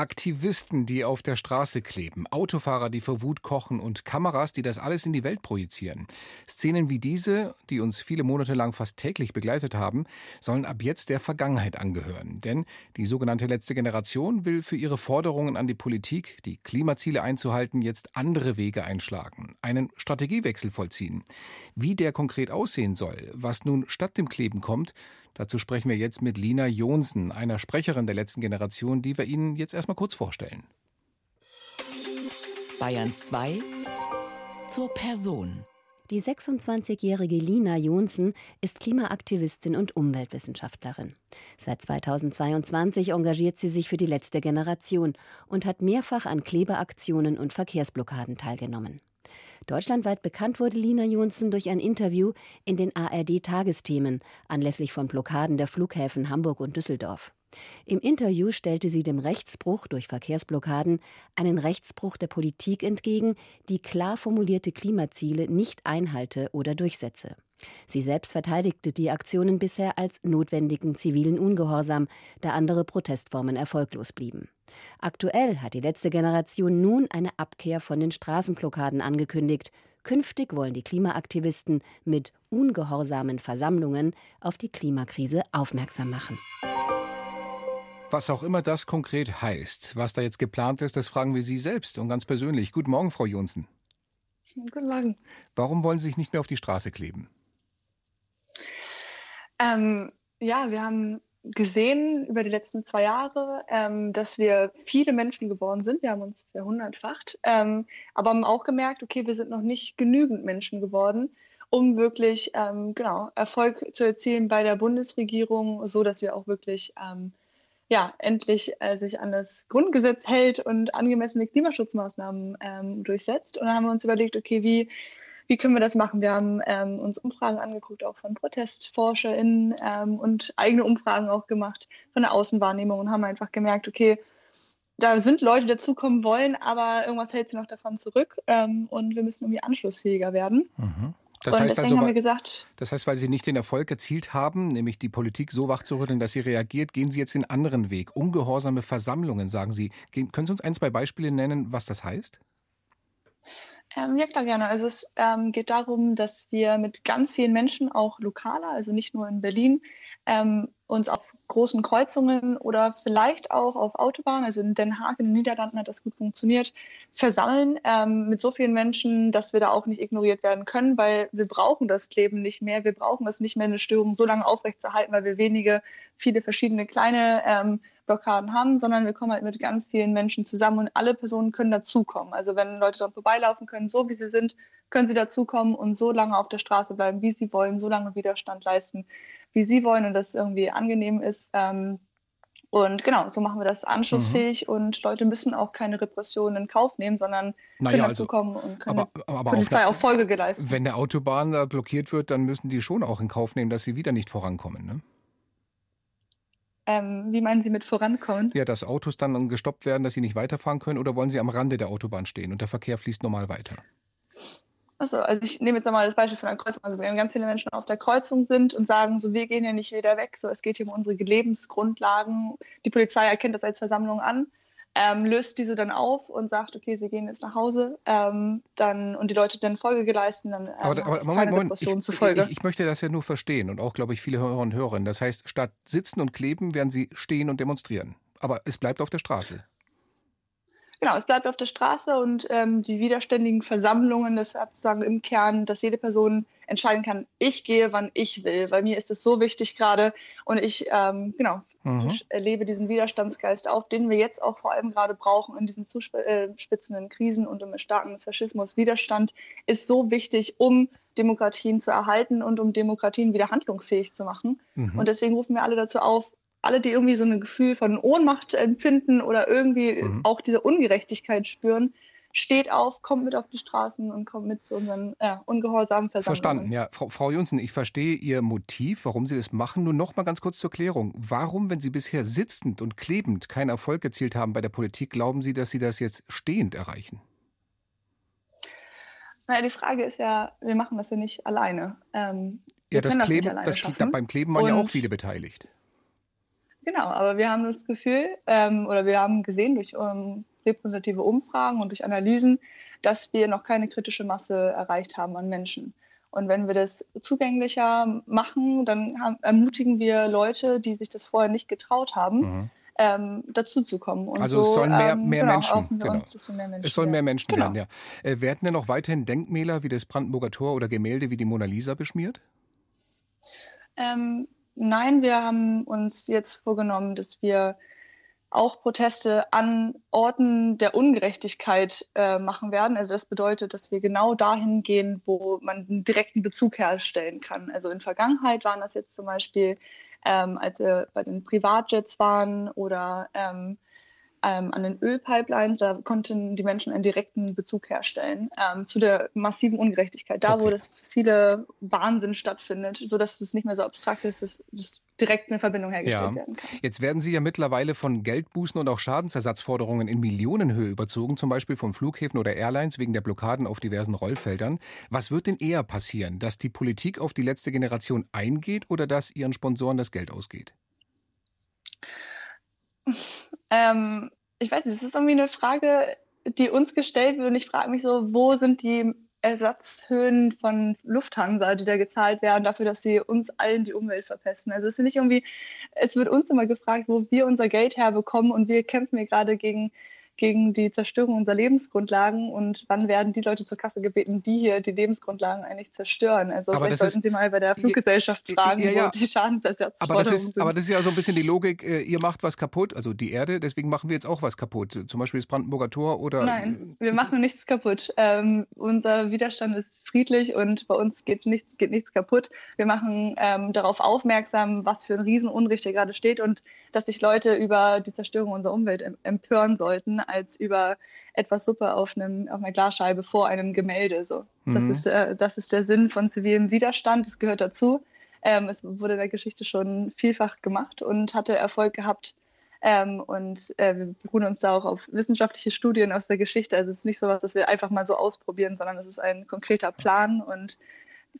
Aktivisten, die auf der Straße kleben, Autofahrer, die vor Wut kochen und Kameras, die das alles in die Welt projizieren. Szenen wie diese, die uns viele Monate lang fast täglich begleitet haben, sollen ab jetzt der Vergangenheit angehören. Denn die sogenannte letzte Generation will für ihre Forderungen an die Politik, die Klimaziele einzuhalten, jetzt andere Wege einschlagen, einen Strategiewechsel vollziehen. Wie der konkret aussehen soll, was nun statt dem Kleben kommt, Dazu sprechen wir jetzt mit Lina Jonsen, einer Sprecherin der letzten Generation, die wir Ihnen jetzt erstmal kurz vorstellen. Bayern 2 zur Person. Die 26-jährige Lina Jonsen ist Klimaaktivistin und Umweltwissenschaftlerin. Seit 2022 engagiert sie sich für die letzte Generation und hat mehrfach an Klebeaktionen und Verkehrsblockaden teilgenommen. Deutschlandweit bekannt wurde Lina Jonsen durch ein Interview in den ARD-Tagesthemen anlässlich von Blockaden der Flughäfen Hamburg und Düsseldorf. Im Interview stellte sie dem Rechtsbruch durch Verkehrsblockaden einen Rechtsbruch der Politik entgegen, die klar formulierte Klimaziele nicht einhalte oder durchsetze. Sie selbst verteidigte die Aktionen bisher als notwendigen zivilen Ungehorsam, da andere Protestformen erfolglos blieben. Aktuell hat die letzte Generation nun eine Abkehr von den Straßenblockaden angekündigt. Künftig wollen die Klimaaktivisten mit ungehorsamen Versammlungen auf die Klimakrise aufmerksam machen. Was auch immer das konkret heißt, was da jetzt geplant ist, das fragen wir Sie selbst und ganz persönlich. Guten Morgen, Frau Jonsen. Guten Morgen. Warum wollen Sie sich nicht mehr auf die Straße kleben? Ähm, ja, wir haben gesehen über die letzten zwei Jahre, ähm, dass wir viele Menschen geworden sind. Wir haben uns verhundertfacht, ähm, aber haben auch gemerkt, okay, wir sind noch nicht genügend Menschen geworden, um wirklich ähm, genau Erfolg zu erzielen bei der Bundesregierung, so dass wir auch wirklich ähm, ja endlich äh, sich an das Grundgesetz hält und angemessene Klimaschutzmaßnahmen ähm, durchsetzt. Und dann haben wir uns überlegt, okay, wie wie können wir das machen? Wir haben ähm, uns Umfragen angeguckt, auch von ProtestforscherInnen ähm, und eigene Umfragen auch gemacht von der Außenwahrnehmung und haben einfach gemerkt, okay, da sind Leute, die dazukommen wollen, aber irgendwas hält sie noch davon zurück ähm, und wir müssen irgendwie anschlussfähiger werden. Mhm. Das und heißt deswegen also, haben wir gesagt, das heißt, weil Sie nicht den Erfolg erzielt haben, nämlich die Politik so wachzurütteln, dass sie reagiert, gehen Sie jetzt den anderen Weg. Ungehorsame Versammlungen, sagen Sie. Können Sie uns ein, zwei Beispiele nennen, was das heißt? Ähm, ja, klar, gerne. Also es ähm, geht darum, dass wir mit ganz vielen Menschen, auch lokaler, also nicht nur in Berlin, ähm, uns auf großen Kreuzungen oder vielleicht auch auf Autobahnen, also in Den Haag, in den Niederlanden hat das gut funktioniert, versammeln ähm, mit so vielen Menschen, dass wir da auch nicht ignoriert werden können, weil wir brauchen das Kleben nicht mehr. Wir brauchen es nicht mehr, eine Störung so lange aufrechtzuerhalten, weil wir wenige, viele verschiedene kleine ähm, Blockaden haben, sondern wir kommen halt mit ganz vielen Menschen zusammen und alle Personen können dazukommen. Also wenn Leute dort vorbeilaufen können, so wie sie sind, können sie dazukommen und so lange auf der Straße bleiben, wie sie wollen, so lange Widerstand leisten, wie sie wollen und das irgendwie angenehm ist. Ähm, und genau, so machen wir das anschlussfähig mhm. und Leute müssen auch keine Repressionen in Kauf nehmen, sondern naja, können also, dazukommen und können aber, aber Polizei auch Folge geleistet. Wenn der Autobahn da blockiert wird, dann müssen die schon auch in Kauf nehmen, dass sie wieder nicht vorankommen, ne? Ähm, wie meinen Sie mit vorankommen? Ja, dass Autos dann gestoppt werden, dass sie nicht weiterfahren können oder wollen sie am Rande der Autobahn stehen und der Verkehr fließt normal weiter? Achso, also ich nehme jetzt einmal das Beispiel von einer Kreuzung. Also wenn ganz viele Menschen auf der Kreuzung sind und sagen, so wir gehen ja nicht wieder weg, so es geht hier um unsere Lebensgrundlagen. Die Polizei erkennt das als Versammlung an, ähm, löst diese dann auf und sagt, okay, sie gehen jetzt nach Hause, ähm, dann und die Leute dann Folge geleisten, dann ähm, aber, aber Moment, Moment, ich, ich, ich, möchte das ja nur verstehen und auch, glaube ich, viele Hörer und Hörerinnen. Das heißt, statt sitzen und kleben, werden sie stehen und demonstrieren. Aber es bleibt auf der Straße. Genau, es bleibt auf der Straße und ähm, die widerständigen Versammlungen, das hat sozusagen im Kern, dass jede Person entscheiden kann, ich gehe, wann ich will, weil mir ist es so wichtig gerade und ich, ähm, genau, mhm. erlebe diesen Widerstandsgeist auf, den wir jetzt auch vor allem gerade brauchen in diesen zuspitzenden Krisen und im Erstarken des Faschismus. Widerstand ist so wichtig, um Demokratien zu erhalten und um Demokratien wieder handlungsfähig zu machen. Mhm. Und deswegen rufen wir alle dazu auf, alle, die irgendwie so ein Gefühl von Ohnmacht empfinden oder irgendwie mhm. auch diese Ungerechtigkeit spüren, steht auf, kommt mit auf die Straßen und kommt mit zu unseren ja, ungehorsamen Versammlungen. Verstanden, ja. Frau, Frau Junsen, ich verstehe Ihr Motiv, warum Sie das machen. Nur noch mal ganz kurz zur Klärung. Warum, wenn Sie bisher sitzend und klebend keinen Erfolg erzielt haben bei der Politik, glauben Sie, dass Sie das jetzt stehend erreichen? Naja, die Frage ist ja, wir machen das ja nicht alleine. Ähm, ja, das Kleben, das, beim Kleben waren Und, ja auch viele beteiligt. Genau, aber wir haben das Gefühl, ähm, oder wir haben gesehen durch ähm, repräsentative Umfragen und durch Analysen, dass wir noch keine kritische Masse erreicht haben an Menschen. Und wenn wir das zugänglicher machen, dann haben, ermutigen wir Leute, die sich das vorher nicht getraut haben, mhm. ähm, dazu zu kommen. Und also es sollen mehr, ähm, mehr, genau, Menschen, genau. uns, mehr Menschen. Es sollen mehr Menschen genau. werden, ja. Äh, werden denn noch weiterhin Denkmäler wie das Brandenburger Tor oder Gemälde wie die Mona Lisa beschmiert? Ähm, nein, wir haben uns jetzt vorgenommen, dass wir auch Proteste an Orten der Ungerechtigkeit äh, machen werden. Also das bedeutet, dass wir genau dahin gehen, wo man einen direkten Bezug herstellen kann. Also in Vergangenheit waren das jetzt zum Beispiel, ähm, als wir bei den Privatjets waren oder ähm, ähm, an den Ölpipelines, da konnten die Menschen einen direkten Bezug herstellen ähm, zu der massiven Ungerechtigkeit, da okay. wo das viele Wahnsinn stattfindet, sodass es nicht mehr so abstrakt ist, dass, dass direkt eine Verbindung hergestellt ja. werden kann. Jetzt werden Sie ja mittlerweile von Geldbußen und auch Schadensersatzforderungen in Millionenhöhe überzogen, zum Beispiel von Flughäfen oder Airlines wegen der Blockaden auf diversen Rollfeldern. Was wird denn eher passieren, dass die Politik auf die letzte Generation eingeht oder dass ihren Sponsoren das Geld ausgeht? Ähm, ich weiß nicht, es ist irgendwie eine Frage, die uns gestellt wird und ich frage mich so, wo sind die Ersatzhöhen von Lufthansa, die da gezahlt werden, dafür, dass sie uns allen die Umwelt verpesten. Also es finde ich irgendwie, es wird uns immer gefragt, wo wir unser Geld herbekommen und wir kämpfen hier gerade gegen gegen die Zerstörung unserer Lebensgrundlagen und wann werden die Leute zur Kasse gebeten, die hier die Lebensgrundlagen eigentlich zerstören? Also aber vielleicht sollten ist, Sie mal bei der Fluggesellschaft ja, fragen, ja, ja. wo die Schadensersatzforderungen aber das ist, sind. Aber das ist ja so ein bisschen die Logik, äh, ihr macht was kaputt, also die Erde, deswegen machen wir jetzt auch was kaputt. Zum Beispiel das Brandenburger Tor oder... Nein, wir machen nichts kaputt. Ähm, unser Widerstand ist friedlich und bei uns geht nichts, geht nichts kaputt. Wir machen ähm, darauf aufmerksam, was für ein Riesenunrecht hier gerade steht und dass sich Leute über die Zerstörung unserer Umwelt empören sollten, als über etwas Suppe auf, einem, auf einer Glasscheibe vor einem Gemälde. So. Das, mhm. ist, äh, das ist der Sinn von zivilem Widerstand, das gehört dazu. Ähm, es wurde in der Geschichte schon vielfach gemacht und hatte Erfolg gehabt. Ähm, und äh, wir beruhen uns da auch auf wissenschaftliche Studien aus der Geschichte. Also es ist nicht so was, dass wir einfach mal so ausprobieren, sondern es ist ein konkreter Plan und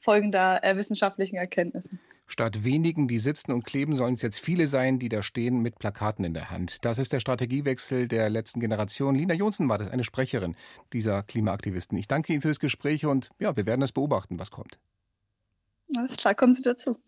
folgender äh, wissenschaftlichen Erkenntnissen. Statt wenigen, die sitzen und kleben, sollen es jetzt viele sein, die da stehen mit Plakaten in der Hand. Das ist der Strategiewechsel der letzten Generation. Lina Jonsen war das, eine Sprecherin dieser Klimaaktivisten. Ich danke Ihnen fürs Gespräch und ja, wir werden es beobachten, was kommt. Alles klar, kommen Sie dazu.